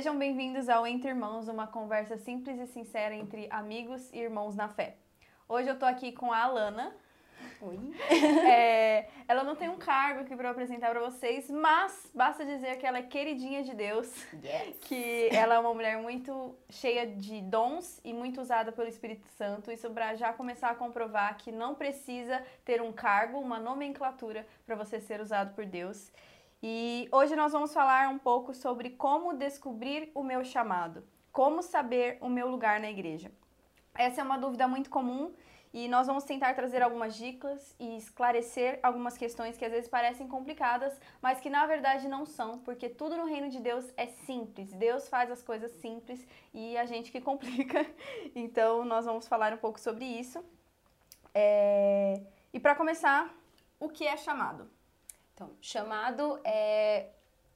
Sejam bem-vindos ao Entre Irmãos, uma conversa simples e sincera entre amigos e irmãos na fé. Hoje eu tô aqui com a Alana. Oi. É, ela não tem um cargo aqui para apresentar para vocês, mas basta dizer que ela é queridinha de Deus, Yes. que ela é uma mulher muito cheia de dons e muito usada pelo Espírito Santo. Isso para já começar a comprovar que não precisa ter um cargo, uma nomenclatura para você ser usado por Deus. E hoje nós vamos falar um pouco sobre como descobrir o meu chamado, como saber o meu lugar na igreja. Essa é uma dúvida muito comum e nós vamos tentar trazer algumas dicas e esclarecer algumas questões que às vezes parecem complicadas, mas que na verdade não são, porque tudo no reino de Deus é simples. Deus faz as coisas simples e a gente que complica. Então nós vamos falar um pouco sobre isso. É, E para começar, o que é chamado? Então, chamado é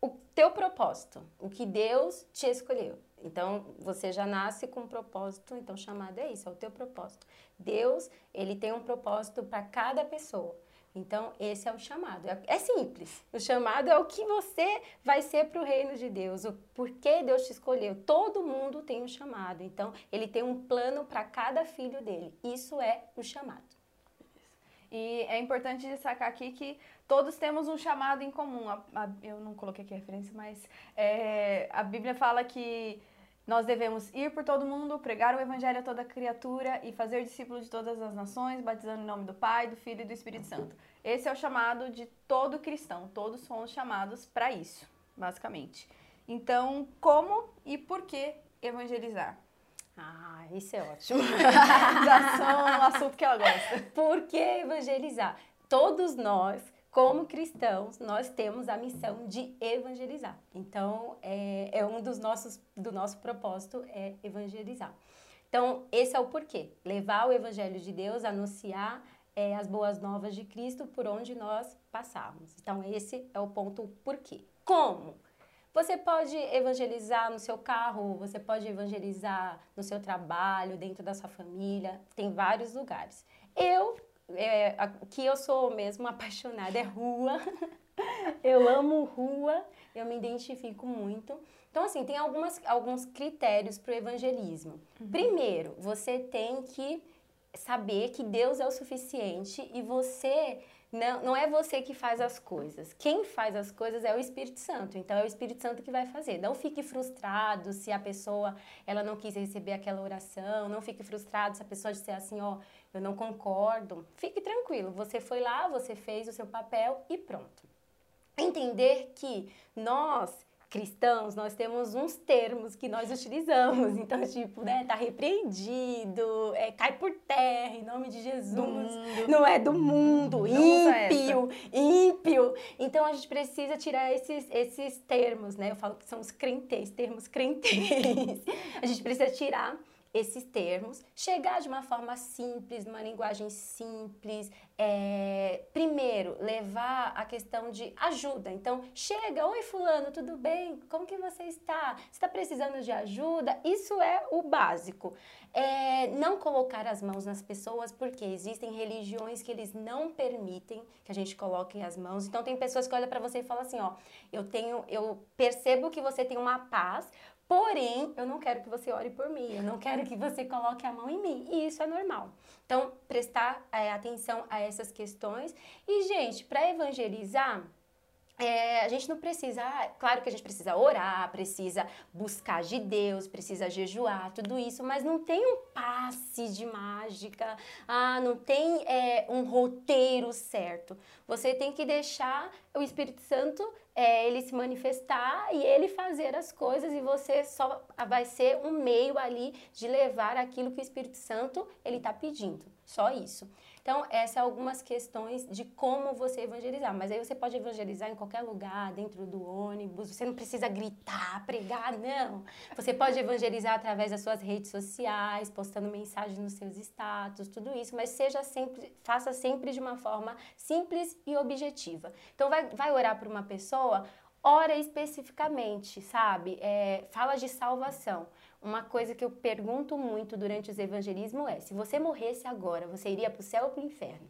o teu propósito, o que Deus te escolheu. Então, você já nasce com um propósito, então chamado é isso, é o teu propósito. Deus, ele tem um propósito para cada pessoa. Então, esse é o chamado. É, é simples. O chamado é o que você vai ser para o reino de Deus, o porquê Deus te escolheu. Todo mundo tem um chamado. Então, ele tem um plano para cada filho dele. Isso é o chamado. E é importante destacar aqui que todos temos um chamado em comum. A- a- eu não coloquei aqui a referência, mas é, a Bíblia fala que nós devemos ir por todo mundo, pregar o evangelho a toda criatura e fazer discípulos de todas as nações, batizando em nome do Pai, do Filho e do Espírito Santo. Esse é o chamado de todo cristão. Todos somos chamados para isso, basicamente. Então, como e por que evangelizar? Ah, isso é ótimo. Já são um assunto que ela gosta. Por que evangelizar? Todos nós, como cristãos, nós temos a missão de evangelizar. Então, é, é um dos nossos, do nosso propósito é evangelizar. Então, esse é o porquê. Levar o evangelho de Deus, anunciar é, as boas novas de Cristo por onde nós passarmos. Então, esse é o ponto porquê. Como? Você pode evangelizar no seu carro, você pode evangelizar no seu trabalho, dentro da sua família, tem vários lugares. Eu, é, que eu sou mesmo apaixonada, é rua. eu amo rua, eu me identifico muito. Então, assim, tem algumas, alguns critérios para o evangelismo. Primeiro, você tem que saber que Deus é o suficiente e você não, não é você que faz as coisas. Quem faz as coisas é o Espírito Santo. Então é o Espírito Santo que vai fazer. Não fique frustrado se a pessoa ela não quis receber aquela oração. Não fique frustrado se a pessoa disser assim, ó, eu não concordo. Fique tranquilo. Você foi lá, você fez o seu papel e pronto entender que nós cristãos, nós temos uns termos que nós utilizamos. Então, tipo, né, tá repreendido, é, cai por terra em nome de Jesus. Não é do mundo, ímpio, ímpio. Então, a gente precisa tirar esses, esses termos, né? Eu falo que são os crentez, termos crentez. A gente precisa tirar esses termos, chegar de uma forma simples, numa linguagem simples. É, primeiro, levar a questão de ajuda. Então, chega, oi fulano, tudo bem? Como que você está? Você está precisando de ajuda? Isso é o básico. É, não colocar as mãos nas pessoas, porque existem religiões que eles não permitem que a gente coloque as mãos. Então, tem pessoas que olham para você e falam assim, ó, eu tenho, eu percebo que você tem uma paz, Porém, eu não quero que você ore por mim, eu não quero que você coloque a mão em mim. E isso é normal. Então, prestar é, atenção a essas questões. E, gente, para evangelizar, é, a gente não precisa, ah, claro que a gente precisa orar, precisa buscar de Deus, precisa jejuar, tudo isso, mas não tem um passe de mágica, ah, não tem é, um roteiro certo. Você tem que deixar o Espírito Santo é, ele se manifestar e ele fazer as coisas e você só vai ser um meio ali de levar aquilo que o Espírito Santo ele está pedindo. Só isso. Então, essas são algumas questões de como você evangelizar. Mas aí você pode evangelizar em qualquer lugar, dentro do ônibus. Você não precisa gritar, pregar, não. Você pode evangelizar através das suas redes sociais, postando mensagens nos seus status, tudo isso. Mas seja sempre, faça sempre de uma forma simples e objetiva. Então, vai, vai orar por uma pessoa, ora especificamente, sabe? É, fala de salvação. Uma coisa que eu pergunto muito durante os evangelismos é: se você morresse agora, você iria para o céu ou para o inferno?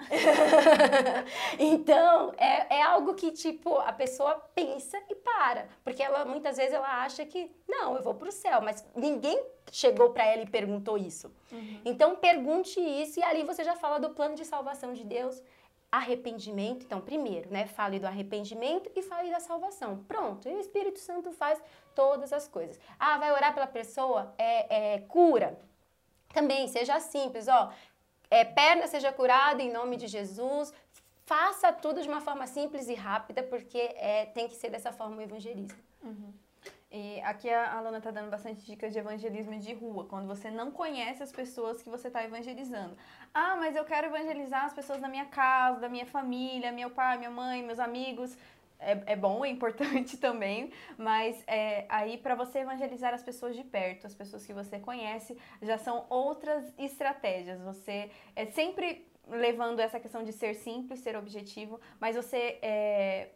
então, é, é algo que, tipo, a pessoa pensa e para. Porque ela, muitas vezes, ela acha que, não, eu vou pro céu. Mas ninguém chegou para ela e perguntou isso. Uhum. Então, pergunte isso e ali você já fala do plano de salvação de Deus. Arrependimento, então, primeiro, né? Fale do arrependimento e fale da salvação. Pronto, e o Espírito Santo faz todas as coisas. Ah, vai orar pela pessoa? É, é cura. Também, seja simples, ó é, perna seja curada em nome de Jesus. Faça tudo de uma forma simples e rápida, porque é, tem que ser dessa forma o evangelismo. Uhum. E aqui a Alana está dando bastante dicas de evangelismo de rua, quando você não conhece as pessoas que você está evangelizando. Ah, mas eu quero evangelizar as pessoas da minha casa, da minha família, meu pai, minha mãe, meus amigos é, é bom, é importante também, mas é, aí para você evangelizar as pessoas de perto, as pessoas que você conhece, já são outras estratégias. Você é sempre levando essa questão de ser simples, ser objetivo, mas você é,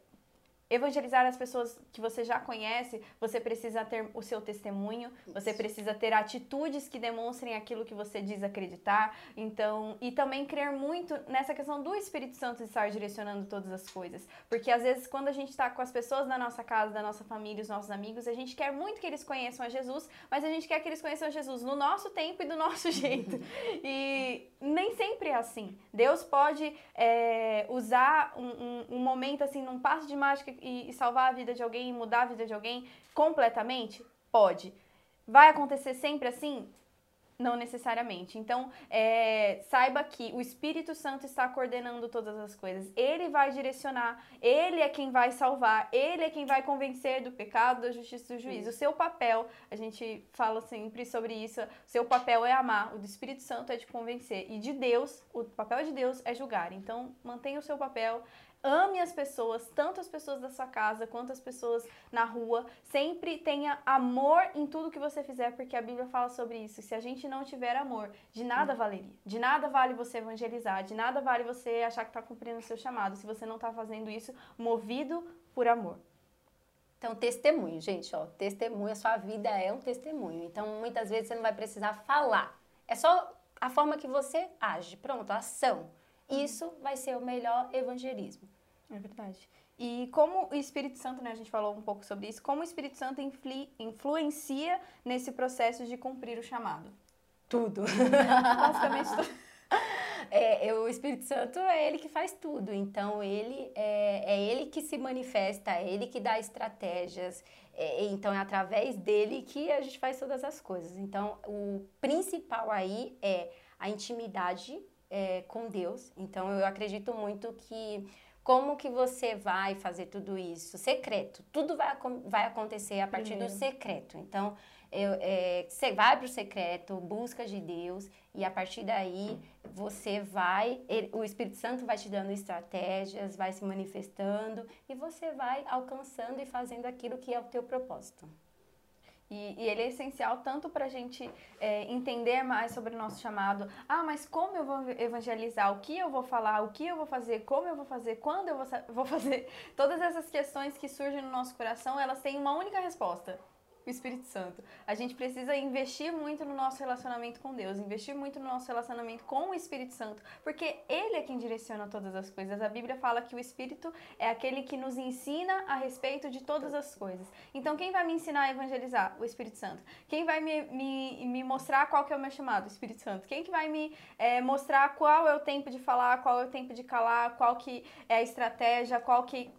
evangelizar as pessoas que você já conhece, você precisa ter o seu testemunho, você precisa ter atitudes que demonstrem aquilo que você diz acreditar. Então, e também crer muito nessa questão do Espírito Santo estar direcionando todas as coisas. Porque às vezes, quando a gente está com as pessoas da nossa casa, da nossa família, os nossos amigos, a gente quer muito que eles conheçam a Jesus, mas a gente quer que eles conheçam a Jesus no nosso tempo e do nosso jeito. E nem sempre é assim. Deus pode é, usar um, um, um momento assim, num passo de mágica e, e salvar a vida de alguém, mudar a vida de alguém completamente? Pode. Vai acontecer sempre assim? Não necessariamente. Então, é, saiba que o Espírito Santo está coordenando todas as coisas. Ele vai direcionar, ele é quem vai salvar, ele é quem vai convencer do pecado, da justiça e do juízo. O seu papel, a gente fala sempre sobre isso, o seu papel é amar, o do Espírito Santo é de convencer. E de Deus, o papel de Deus é julgar. Então, mantenha o seu papel, ame as pessoas, tanto as pessoas da sua casa quanto as pessoas na rua. Sempre tenha amor em tudo que você fizer, porque a Bíblia fala sobre isso. Se a gente não tiver amor, de nada valeria. De nada vale você evangelizar, de nada vale você achar que está cumprindo o seu chamado, se você não está fazendo isso movido por amor. Então, testemunho, gente, ó, testemunho, a sua vida é um testemunho. Então, muitas vezes você não vai precisar falar. É só a forma que você age. Pronto, ação. Isso vai ser o melhor evangelismo. É verdade. E como o Espírito Santo, né, a gente falou um pouco sobre isso, como o Espírito Santo influ influencia nesse processo de cumprir o chamado? Tudo. Basicamente tudo. É, o Espírito Santo é ele que faz tudo, então ele é, é ele que se manifesta, é ele que dá estratégias, é, então é através dele que a gente faz todas as coisas. Então o principal aí é a intimidade é, com Deus. Então eu acredito muito que como que você vai fazer tudo isso? Secreto. Tudo vai, vai acontecer a partir Primeiro. do secreto. Então, eu, é, você vai para o secreto, busca de Deus, e a partir daí você vai, ele, o Espírito Santo vai te dando estratégias, vai se manifestando, e você vai alcançando e fazendo aquilo que é o teu propósito. E, e, ele é essencial tanto para a gente é, entender mais sobre o nosso chamado. Ah, mas como eu vou evangelizar? O que eu vou falar? O que eu vou fazer? Como eu vou fazer? Quando eu vou, vou fazer? Todas essas questões que surgem no nosso coração, elas têm uma única resposta o Espírito Santo. A gente precisa investir muito no nosso relacionamento com Deus, investir muito no nosso relacionamento com o Espírito Santo, porque Ele é quem direciona todas as coisas. A Bíblia fala que o Espírito é aquele que nos ensina a respeito de todas as coisas. Então, quem vai me ensinar a evangelizar? O Espírito Santo. Quem vai me, me, me mostrar qual que é o meu chamado? O Espírito Santo. Quem que vai me é, mostrar qual é o tempo de falar, qual é o tempo de calar, qual que é a estratégia, qual que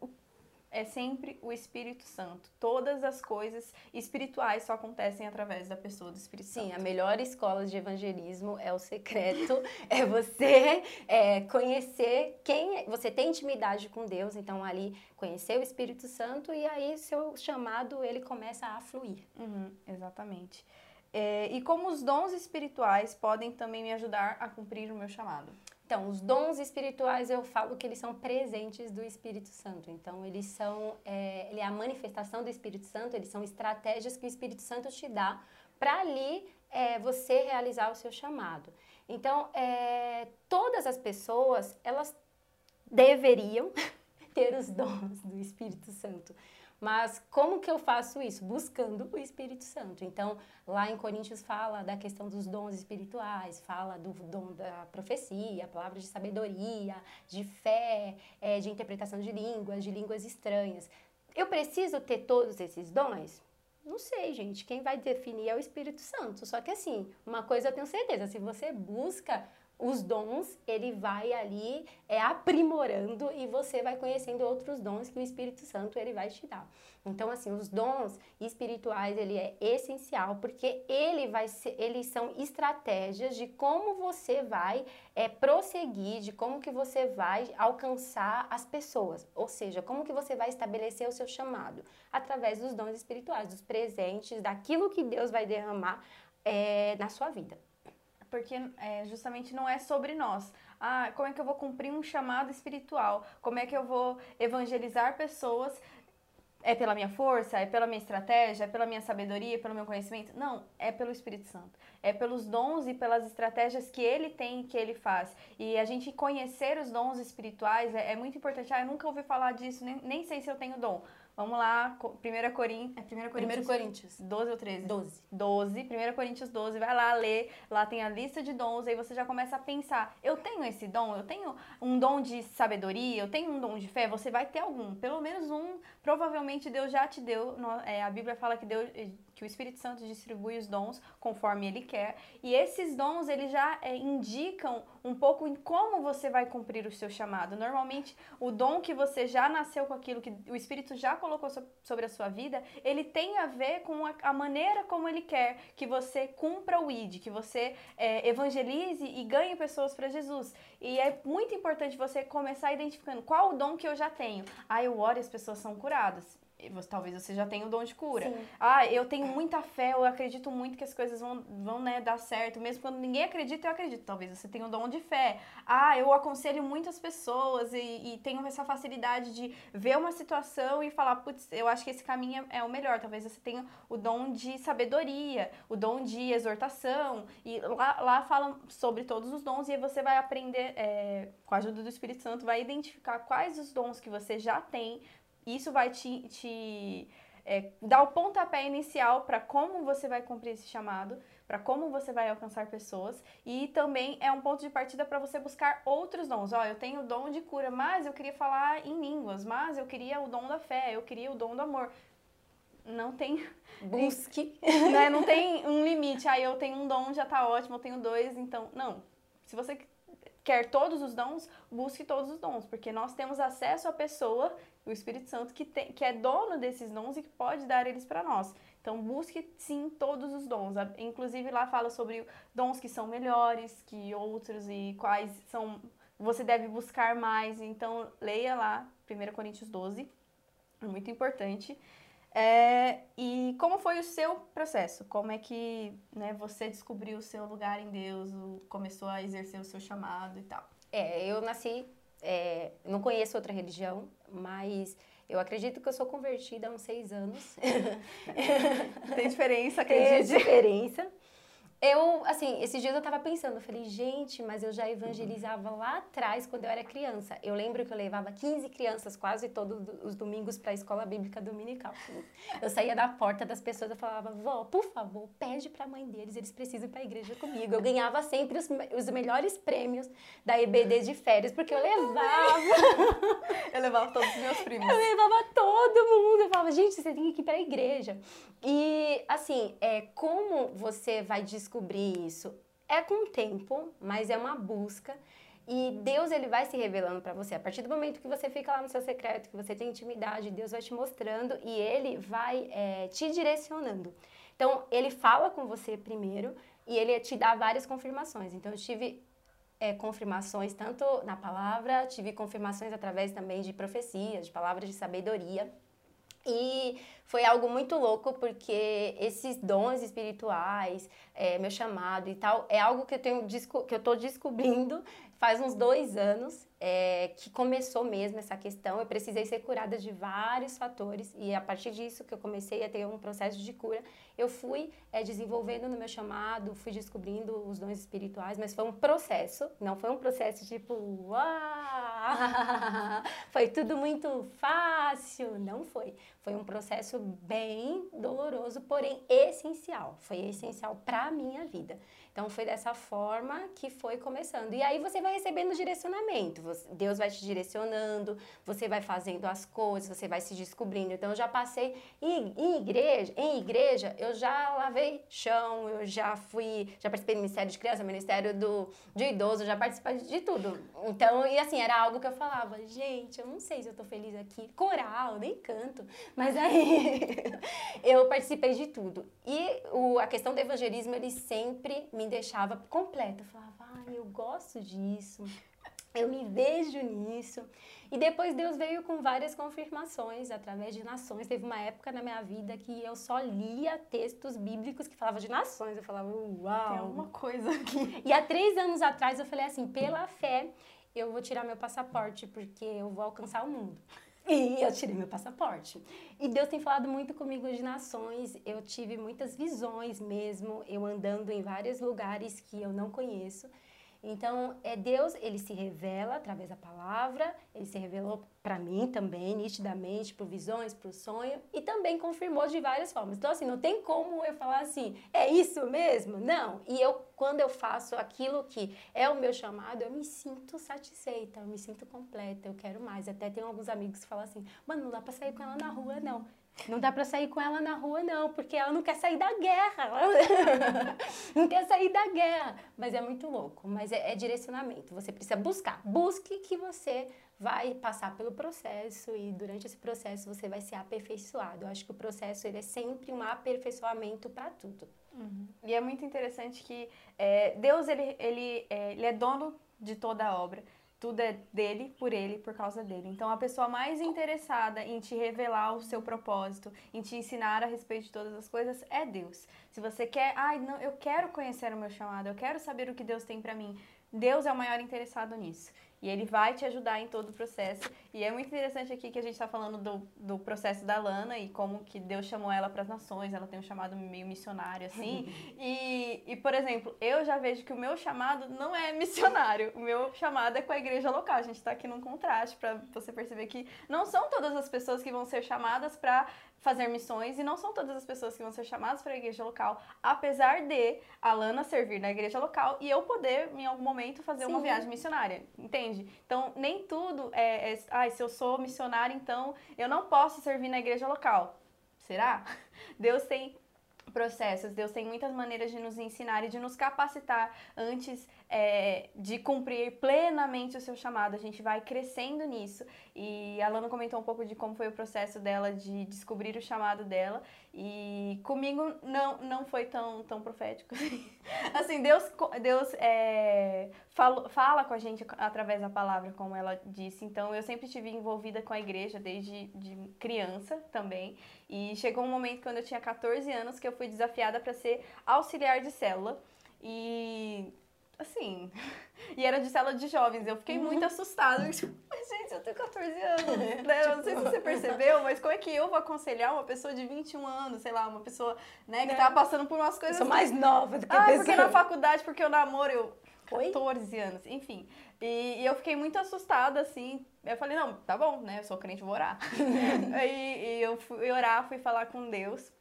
é sempre o Espírito Santo. Todas as coisas espirituais só acontecem através da pessoa do Espírito Sim, Santo. Sim, a melhor escola de evangelismo é o secreto, é você é, conhecer quem é, você tem intimidade com Deus, então ali conhecer o Espírito Santo e aí seu chamado ele começa a fluir. Uhum, exatamente. É, e como os dons espirituais podem também me ajudar a cumprir o meu chamado? Então, os dons espirituais eu falo que eles são presentes do Espírito Santo. Então, eles são é, ele é a manifestação do Espírito Santo, eles são estratégias que o Espírito Santo te dá para ali é, você realizar o seu chamado. Então, é, todas as pessoas, elas deveriam ter os dons do Espírito Santo. Mas como que eu faço isso? Buscando o Espírito Santo. Então, lá em Coríntios fala da questão dos dons espirituais, fala do dom da profecia, palavras de sabedoria, de fé, é, de interpretação de línguas, de línguas estranhas. Eu preciso ter todos esses dons? Não sei, gente. Quem vai definir é o Espírito Santo. Só que assim, uma coisa eu tenho certeza: se você busca os dons, ele vai ali é, aprimorando e você vai conhecendo outros dons que o Espírito Santo ele vai te dar. Então, assim, os dons espirituais, ele é essencial porque ele vai ser, eles são estratégias de como você vai é, prosseguir, de como que você vai alcançar as pessoas. Ou seja, como que você vai estabelecer o seu chamado? Através dos dons espirituais, dos presentes, daquilo que Deus vai derramar é, na sua vida porque é, justamente não é sobre nós. Ah, como é que eu vou cumprir um chamado espiritual? Como é que eu vou evangelizar pessoas? É pela minha força? É pela minha estratégia? É pela minha sabedoria? É pelo meu conhecimento? Não, é pelo Espírito Santo. É pelos dons e pelas estratégias que ele tem e que ele faz. E a gente conhecer os dons espirituais é, é muito importante. Ah, eu nunca ouvi falar disso, nem, nem sei se eu tenho dom. Vamos lá, 1 Coríntios. É 1 Coríntios. Coríntios. 12 ou 13? 12. 12. 1 Coríntios 12. Vai lá ler. Lá tem a lista de dons. Aí você já começa a pensar: eu tenho esse dom? Eu tenho um dom de sabedoria? Eu tenho um dom de fé? Você vai ter algum. Pelo menos um. Provavelmente Deus já te deu. É, a Bíblia fala que Deus que o Espírito Santo distribui os dons conforme ele quer. E esses dons, eles já é, indicam um pouco em como você vai cumprir o seu chamado. Normalmente, o dom que você já nasceu com aquilo que o Espírito já colocou so sobre a sua vida, ele tem a ver com a, a, maneira como ele quer que você cumpra o ID, que você é, evangelize e ganhe pessoas para Jesus. E é muito importante você começar identificando qual o dom que eu já tenho. Ah, eu oro e as pessoas são curadas você, talvez você já tenha o dom de cura. Sim. Ah, eu tenho muita fé, eu acredito muito que as coisas vão, vão né, dar certo. Mesmo quando ninguém acredita, eu acredito. Talvez você tenha o dom de fé. Ah, eu aconselho muitas pessoas e, e tenho essa facilidade de ver uma situação e falar, putz, eu acho que esse caminho é, é o melhor. Talvez você tenha o dom de sabedoria, o dom de exortação. E lá, lá falam sobre todos os dons e aí você vai aprender, é, com a ajuda do Espírito Santo, vai identificar quais os dons que você já tem isso vai te, te é, dar o pontapé inicial para como você vai cumprir esse chamado, para como você vai alcançar pessoas e também é um ponto de partida para você buscar outros dons. Ó, eu tenho o dom de cura, mas eu queria falar em línguas, mas eu queria o dom da fé, eu queria o dom do amor. Não tem. Busque. Né? Não tem um limite. Aí ah, eu tenho um dom, já tá ótimo, eu tenho dois, então. Não. Se você quer todos os dons, busque todos os dons, porque nós temos acesso à pessoa o Espírito Santo que, tem, que é dono desses dons e que pode dar eles para nós. Então busque sim todos os dons. Inclusive lá fala sobre dons que são melhores que outros e quais são você deve buscar mais. Então leia lá 1 Coríntios 12, é muito importante. É, e como foi o seu processo? Como é que né, você descobriu o seu lugar em Deus, começou a exercer o seu chamado e tal? É, eu nasci, é, não conheço outra religião, mas eu acredito que eu sou convertida há uns seis anos. Tem diferença, acredite. Tem diferença. Eu, assim, esses dias eu tava pensando, eu falei, gente, mas eu já evangelizava lá atrás, quando eu era criança. Eu lembro que eu levava 15 crianças quase todos os domingos para a escola bíblica dominical. Eu saía da porta das pessoas e falava, vó, por favor, pede para a mãe deles, eles precisam ir para a igreja comigo. Eu ganhava sempre os, os melhores prêmios da EBD de férias, porque eu levava. eu levava todos os meus primos. Eu levava todo mundo. Eu falava, gente, você tem que ir para a igreja. E, assim, é, como você vai descobrir isso? É com o tempo, mas é uma busca. E Deus ele vai se revelando para você. A partir do momento que você fica lá no seu secreto, que você tem intimidade, Deus vai te mostrando e ele vai é, te direcionando. Então, ele fala com você primeiro e ele te dá várias confirmações. Então, eu tive é, confirmações tanto na palavra, tive confirmações através também de profecias, de palavras de sabedoria. E foi algo muito louco, porque esses dons espirituais, é, meu chamado e tal, é algo que eu, tenho, que eu tô descobrindo faz uns dois anos é, que começou mesmo essa questão. Eu precisei ser curada de vários fatores e a partir disso que eu comecei a ter um processo de cura, eu fui é, desenvolvendo no meu chamado, fui descobrindo os dons espirituais, mas foi um processo, não foi um processo tipo, uau, foi tudo muito fácil, não foi. Foi um processo bem doloroso, porém essencial. Foi essencial para a minha vida. Então foi dessa forma que foi começando. E aí você vai recebendo direcionamento. Deus vai te direcionando, você vai fazendo as coisas, você vai se descobrindo. Então eu já passei em, em igreja, em igreja, eu já lavei chão, eu já fui, já participei do Ministério de Criança, Ministério do de idoso, já participei de tudo. Então, e assim, era algo que eu falava, gente, eu não sei se eu tô feliz aqui. Coral, nem canto. Mas aí eu participei de tudo. E o, a questão do evangelismo, ele sempre me deixava completa. Eu falava, ai, eu gosto disso, eu me vejo nisso. E depois Deus veio com várias confirmações através de nações. Teve uma época na minha vida que eu só lia textos bíblicos que falavam de nações. Eu falava, uau! Tem alguma coisa aqui. E há três anos atrás eu falei assim, pela fé, eu vou tirar meu passaporte, porque eu vou alcançar o mundo. E eu tirei meu passaporte. E Deus tem falado muito comigo de nações. Eu tive muitas visões mesmo, eu andando em vários lugares que eu não conheço. Então, é Deus, ele se revela através da palavra, ele se revelou para mim também, nitidamente, por visões, por sonho, e também confirmou de várias formas. Então, assim, não tem como eu falar assim, é isso mesmo? Não. E eu, quando eu faço aquilo que é o meu chamado, eu me sinto satisfeita, eu me sinto completa, eu quero mais. Até tem alguns amigos que falam assim, mano, não dá pra sair com ela na rua, não. Não dá para sair com ela na rua, não, porque ela não quer sair da guerra. não quer sair da guerra. Mas é muito louco. Mas é, é, direcionamento. Você precisa buscar. Busque que você vai passar pelo processo e durante esse processo você vai ser aperfeiçoado. Eu acho que o processo ele é sempre um aperfeiçoamento para tudo. Uhum. E é muito interessante que é, Deus ele, ele, é, ele é dono de toda a obra tudo é dele, por ele, por causa dele. Então, a pessoa mais interessada em te revelar o seu propósito, em te ensinar a respeito de todas as coisas, é Deus. Se você quer, ai, não, eu quero conhecer o meu chamado, eu quero saber o que Deus tem para mim, Deus é o maior interessado nisso. E ele vai te ajudar em todo o processo. E é muito interessante aqui que a gente está falando do, do processo da Lana e como que Deus chamou ela para as nações. Ela tem um chamado meio missionário, assim. e, e, por exemplo, eu já vejo que o meu chamado não é missionário. O meu chamado é com a igreja local. A gente está aqui num contraste para você perceber que não são todas as pessoas que vão ser chamadas para fazer missões e não são todas as pessoas que vão ser chamadas para a igreja local, apesar de a Lana servir na igreja local e eu poder, em algum momento, fazer Sim. uma viagem missionária, entende? Então, nem tudo é, é ah, se eu sou missionária, então eu não posso servir na igreja local. Será? Deus tem processos. Deus tem muitas maneiras de nos ensinar e de nos capacitar antes é, de cumprir plenamente o seu chamado. A gente vai crescendo nisso. E a Lana comentou um pouco de como foi o processo dela de descobrir o chamado dela. E comigo não, não foi tão, tão profético. assim, Deus, Deus é, fala, fala com a gente através da palavra, como ela disse. Então, eu sempre estive envolvida com a igreja desde de criança também. E chegou um momento quando eu tinha 14 anos que eu fui desafiada para ser auxiliar de célula. E assim, e era de célula de jovens. Eu fiquei uhum. muito assustada. mas, gente, eu tenho 14 anos. Né? Eu não sei se você percebeu, mas como é que eu vou aconselhar uma pessoa de 21 anos, sei lá, uma pessoa né, que é. tá passando por umas coisas. Eu sou mais nova do que ah, a pessoa. porque na faculdade, porque eu namoro, eu. 14 Oi? anos, enfim. E, e, eu fiquei muito assustada, assim. Eu falei, não, tá bom, né? Eu sou crente, vou orar. e, e eu fui orar, fui falar com Deus.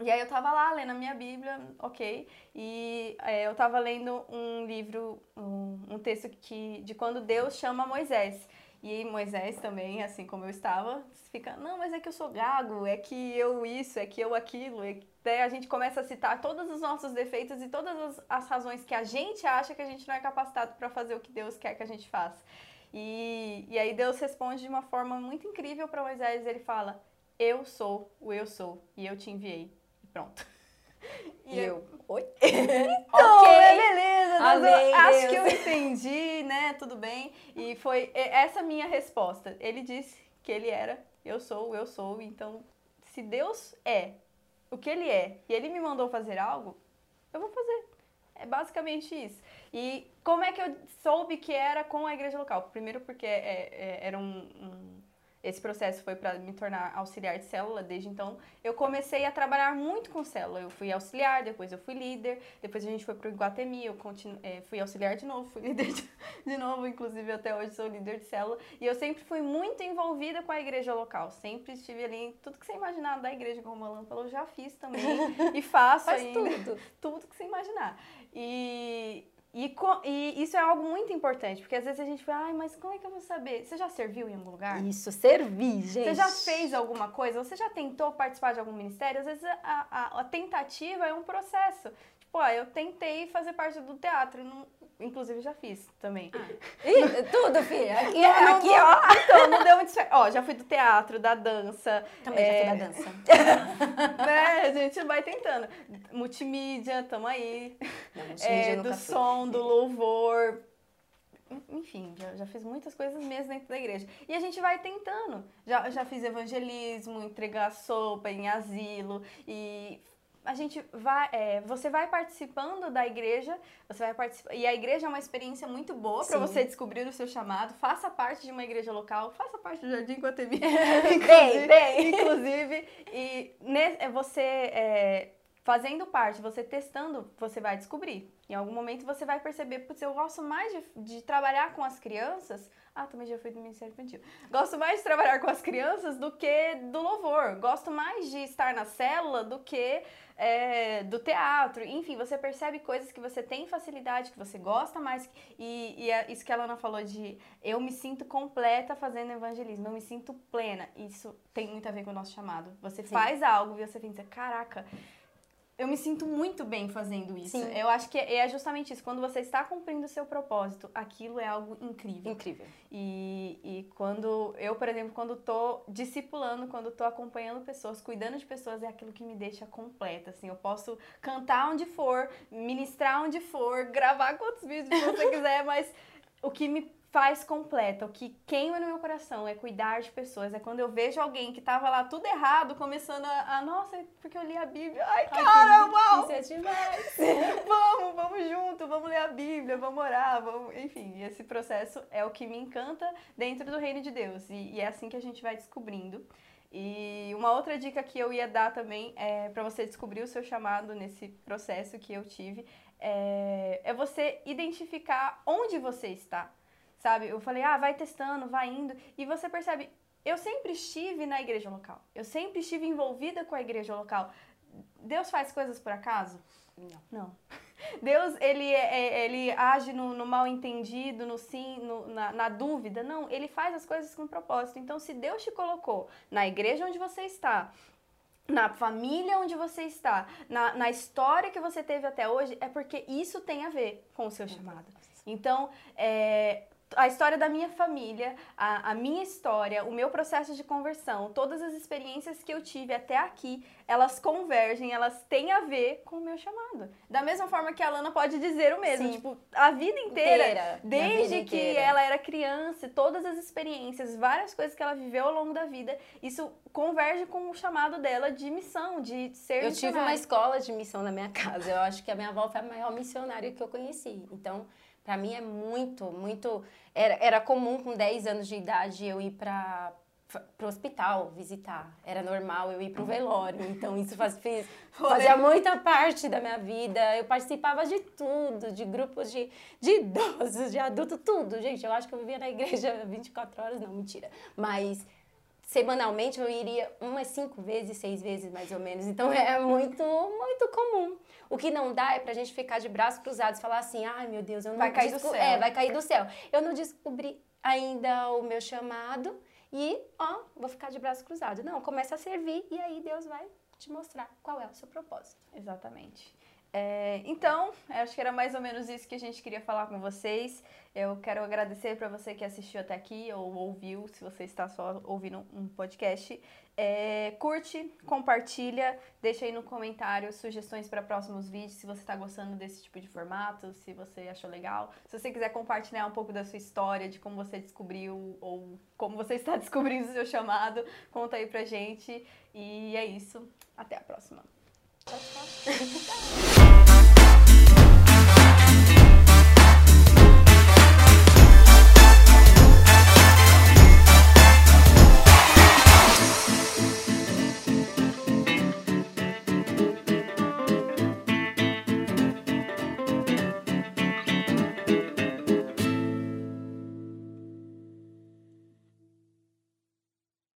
E aí eu tava lá lendo a minha Bíblia, ok, e é, eu tava lendo um livro, um, um, texto que, de quando Deus chama Moisés. E Moisés também, assim como eu estava, fica, não, mas é que eu sou gago, é que eu isso, é que eu aquilo. E daí a gente começa a citar todos os nossos defeitos e todas as, as razões que a gente acha que a gente não é capacitado para fazer o que Deus quer que a gente faça. E, e aí Deus responde de uma forma muito incrível para Moisés, ele fala, eu sou o eu sou e eu te enviei. Pronto. E eu, oi? Então, okay. é beleza. Amém, acho Deus. que eu entendi, né? Tudo bem. E foi essa minha resposta. Ele disse que ele era, eu sou, eu sou, então se Deus é o que Ele é e Ele me mandou fazer algo, eu vou fazer. É basicamente isso. E como é que eu soube que era com a igreja local? Primeiro porque é, é, era um, um esse processo foi para me tornar auxiliar de célula. Desde então, eu comecei a trabalhar muito com célula. Eu fui auxiliar, depois eu fui líder, depois a gente foi para o Iguatemi, eu continu... É, fui auxiliar de novo, fui líder de... de novo, inclusive até hoje sou líder de célula. E eu sempre fui muito envolvida com a igreja local. Sempre estive ali em tudo que você imaginar da igreja, como a Alan falou, eu já fiz também e faço Faz ainda. tudo. tudo que você imaginar. E, e, e, isso é algo muito importante, porque às vezes a gente fala, ai, mas como é que eu vou saber? Você já serviu em algum lugar? Isso, servir, gente. Você já fez alguma coisa? Você já tentou participar de algum ministério? Às vezes a, a, a tentativa é um processo. Tipo, ó, eu tentei fazer parte do teatro, não, inclusive já fiz também. Ih, tudo, filha. Aqui, não, aqui não, ó. Então, não deu muito certo. Ó, já fui do teatro, da dança. Também é... já fui da dança. né, a gente vai tentando. Multimídia, tamo aí. Não, multimídia é, do fui. som, do louvor. Enfim, já, já fiz muitas coisas mesmo dentro da igreja. E a gente vai tentando. Já, já fiz evangelismo, entregar sopa em asilo e a gente vai, é, você vai participando da igreja, você vai participar, e a igreja é uma experiência muito boa para você descobrir o seu chamado. Faça parte de uma igreja local, faça parte do Jardim Guatemi, bem, bem. inclusive, e ne, você é, fazendo parte, você testando, você vai descobrir. Em algum momento você vai perceber, putz, eu gosto mais de, de trabalhar com as crianças ah, também já fui do Ministério Infantil. Gosto mais de trabalhar com as crianças do que do louvor. Gosto mais de estar na célula do que é, do teatro. Enfim, você percebe coisas que você tem facilidade, que você gosta mais. E, e é isso que a Lana falou de eu me sinto completa fazendo evangelismo, eu me sinto plena. Isso tem muito a ver com o nosso chamado. Você Sim. faz algo e você pensa, caraca eu me sinto muito bem fazendo isso. Sim. Eu acho que é justamente isso. Quando você está cumprindo o seu propósito, aquilo é algo incrível. Incrível. E, e quando eu, por exemplo, quando estou discipulando, quando estou acompanhando pessoas, cuidando de pessoas, é aquilo que me deixa completa. Assim, eu posso cantar onde for, ministrar onde for, gravar quantos vídeos você quiser, mas o que me faz completa. O que queima no meu coração é cuidar de pessoas. É quando eu vejo alguém que tava lá tudo errado, começando a, a nossa, porque eu li a Bíblia. Ai, Ai cara, uau! Isso é demais. vamos, vamos junto, vamos ler a Bíblia, vamos orar, vamos... Enfim, esse processo é o que me encanta dentro do reino de Deus. E, e é assim que a gente vai descobrindo. E uma outra dica que eu ia dar também é para você descobrir o seu chamado nesse processo que eu tive é, é você identificar onde você está sabe? Eu falei, ah, vai testando, vai indo. E você percebe, eu sempre estive na igreja local. Eu sempre estive envolvida com a igreja local. Deus faz coisas por acaso? Não. Não. Deus, ele, é, é, ele age no, no mal entendido, no sim, no, na, na, dúvida. Não, ele faz as coisas com propósito. Então, se Deus te colocou na igreja onde você está, na família onde você está, na, na história que você teve até hoje, é porque isso tem a ver com o seu chamado. Então, é, a história da minha família, a, a, minha história, o meu processo de conversão, todas as experiências que eu tive até aqui, elas convergem, elas têm a ver com o meu chamado. Da mesma forma que a Lana pode dizer o mesmo, Sim. tipo, a vida inteira, inteira desde vida que inteira. ela era criança, todas as experiências, várias coisas que ela viveu ao longo da vida, isso converge com o chamado dela de missão, de ser Eu tive uma escola de missão na minha casa. Eu acho que a minha avó foi a maior missionária que eu conheci. Então, para mim é muito, muito. Era, era comum com 10 anos de idade eu ir para o hospital visitar. Era normal eu ir para o velório. Então isso faz, fez, fazia muita parte da minha vida. Eu participava de tudo, de grupos de, de idosos, de adultos, tudo. Gente, eu acho que eu vivia na igreja 24 horas, não, mentira. Mas semanalmente eu iria umas cinco vezes, seis vezes mais ou menos. Então é muito, muito comum. O que não dá é pra gente ficar de braços cruzados e falar assim: ai meu Deus, eu não vai cair do céu. É, vai cair do céu. Eu não descobri ainda o meu chamado e, ó, vou ficar de braços cruzados. Não, começa a servir e aí Deus vai te mostrar qual é o seu propósito. Exatamente. É, então, acho que era mais ou menos isso que a gente queria falar com vocês. Eu quero agradecer para você que assistiu até aqui ou ouviu, se você está só ouvindo um podcast. É, curte, compartilha, deixa aí no comentário sugestões para próximos vídeos, se você está gostando desse tipo de formato, se você achou legal. Se você quiser compartilhar um pouco da sua história, de como você descobriu ou como você está descobrindo o seu chamado, conta aí pra gente. E é isso. Até a próxima. Bye.